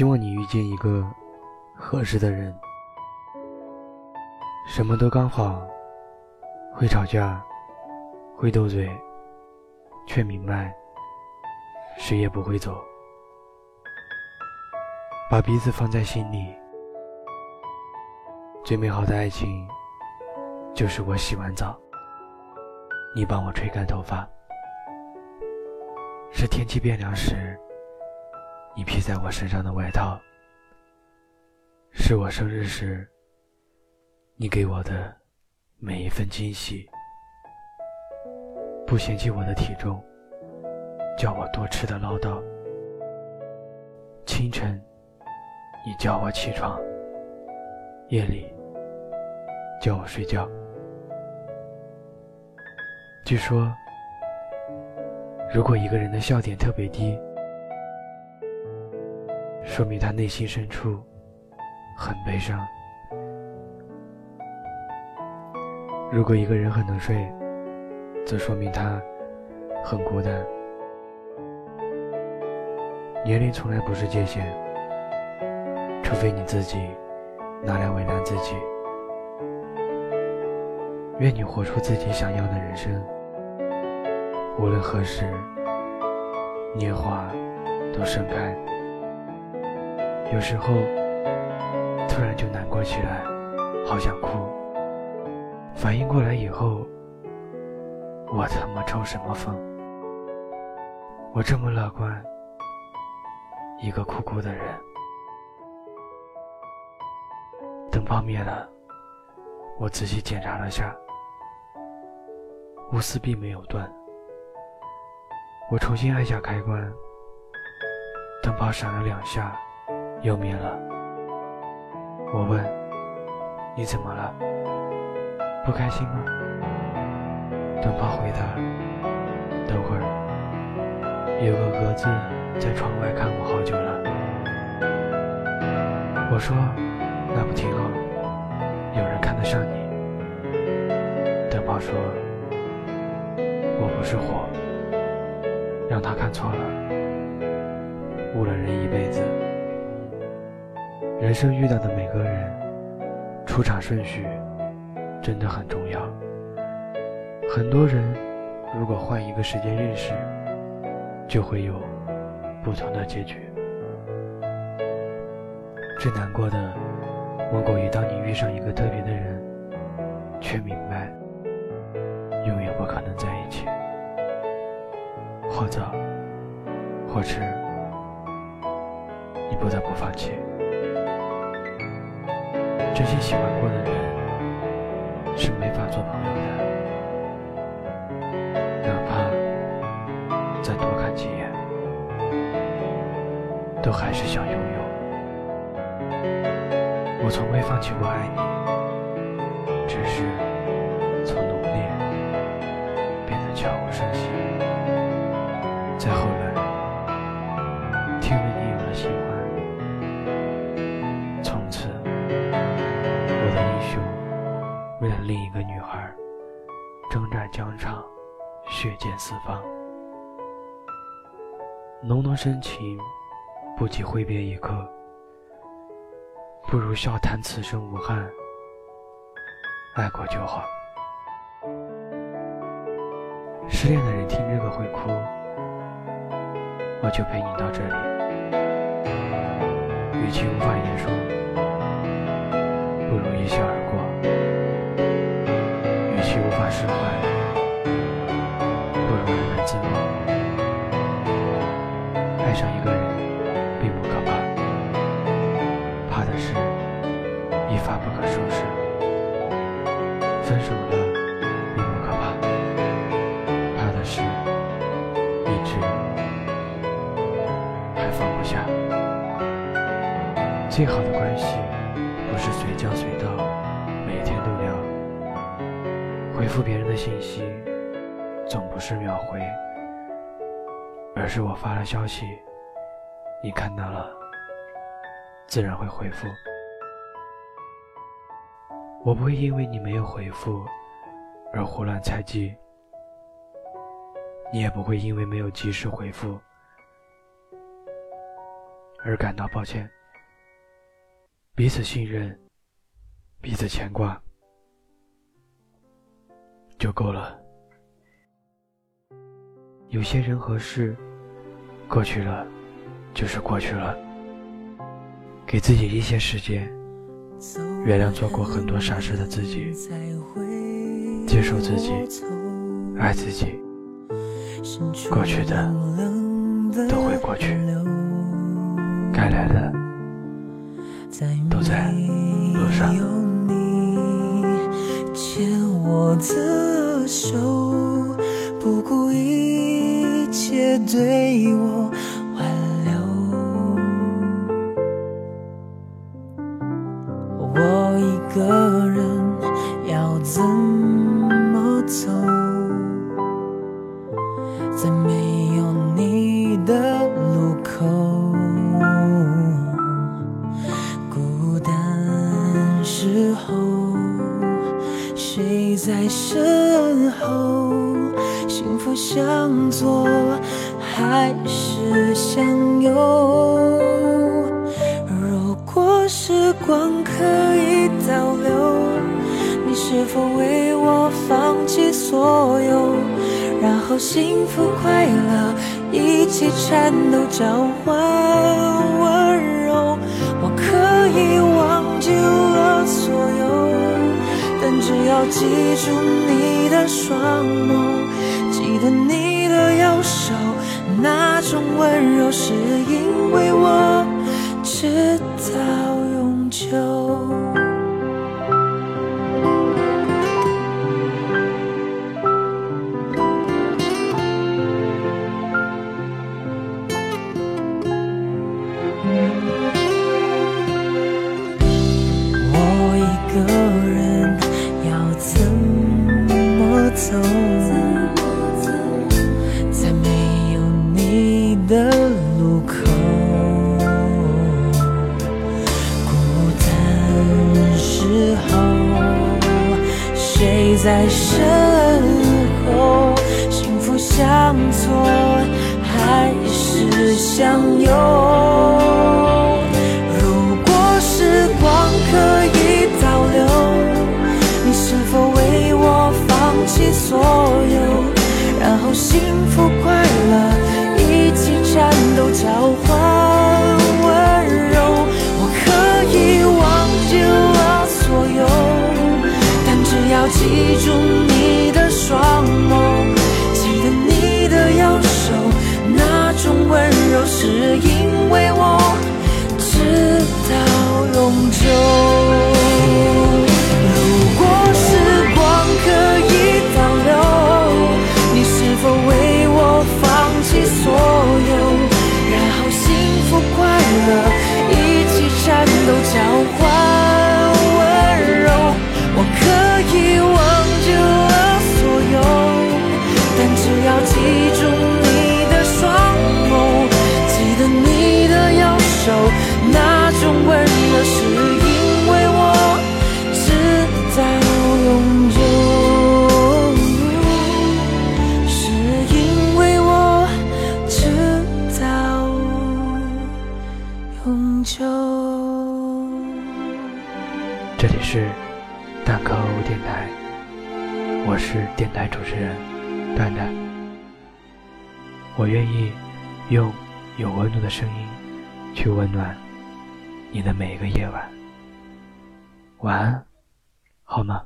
希望你遇见一个合适的人，什么都刚好，会吵架，会斗嘴，却明白谁也不会走，把彼此放在心里。最美好的爱情，就是我洗完澡，你帮我吹干头发；是天气变凉时。你披在我身上的外套，是我生日时你给我的每一份惊喜。不嫌弃我的体重，叫我多吃的唠叨。清晨，你叫我起床；夜里，叫我睡觉。据说，如果一个人的笑点特别低，说明他内心深处很悲伤。如果一个人很能睡，则说明他很孤单。年龄从来不是界限，除非你自己拿来为难自己。愿你活出自己想要的人生，无论何时，年华都盛开。有时候，突然就难过起来，好想哭。反应过来以后，我他妈抽什么风？我这么乐观，一个哭哭的人。灯泡灭了，我仔细检查了下，钨丝并没有断。我重新按下开关，灯泡闪了两下。又灭了。我问：“你怎么了？不开心吗？”灯泡回答：“等会儿，有个蛾子在窗外看我好久了。”我说：“那不挺好？有人看得上你。”灯泡说：“我不是火，让他看错了，误了人一辈子。”人生遇到的每个人，出场顺序真的很重要。很多人如果换一个时间认识，就会有不同的结局。最难过的，莫过于当你遇上一个特别的人，却明白永远不可能在一起。或早，或迟，你不得不放弃。真心喜欢过的人是没法做朋友的，哪怕再多看几眼，都还是想拥有。我从未放弃过爱你，只是从努力变得悄无声息，再后来另一个女孩，征战疆场，血溅四方。浓浓深情，不及挥别一刻，不如笑谈此生无憾。爱过就好。失恋的人听这个会哭，我就陪你到这里。与其无法言说，不如一笑而过。释怀，不如安然自若。爱上一个人并不可怕，怕的是一发不可收拾。分手了并不可怕，怕的是一直还放不下。最好的关系不是随叫随到，每天都聊。回复别人的信息，总不是秒回，而是我发了消息，你看到了，自然会回复。我不会因为你没有回复而胡乱猜忌，你也不会因为没有及时回复而感到抱歉，彼此信任，彼此牵挂，就够了。有些人和事，过去了，就是过去了。给自己一些时间，原谅做过很多傻事的自己，接受自己，爱自己。过去的都会过去，该来的都在路上。我的手，不顾一切对我还是向右？如果时光可以倒流，你是否为我放弃所有？然后幸福快乐一起颤抖，交换温柔。我可以忘记了所有，但只要记住你的双眸，记得你的右手，那种温柔是因为我直到永久。我一个人要怎么走？是蛋壳电台，我是电台主持人蛋蛋。我愿意用有温度的声音去温暖你的每一个夜晚。晚安，好吗？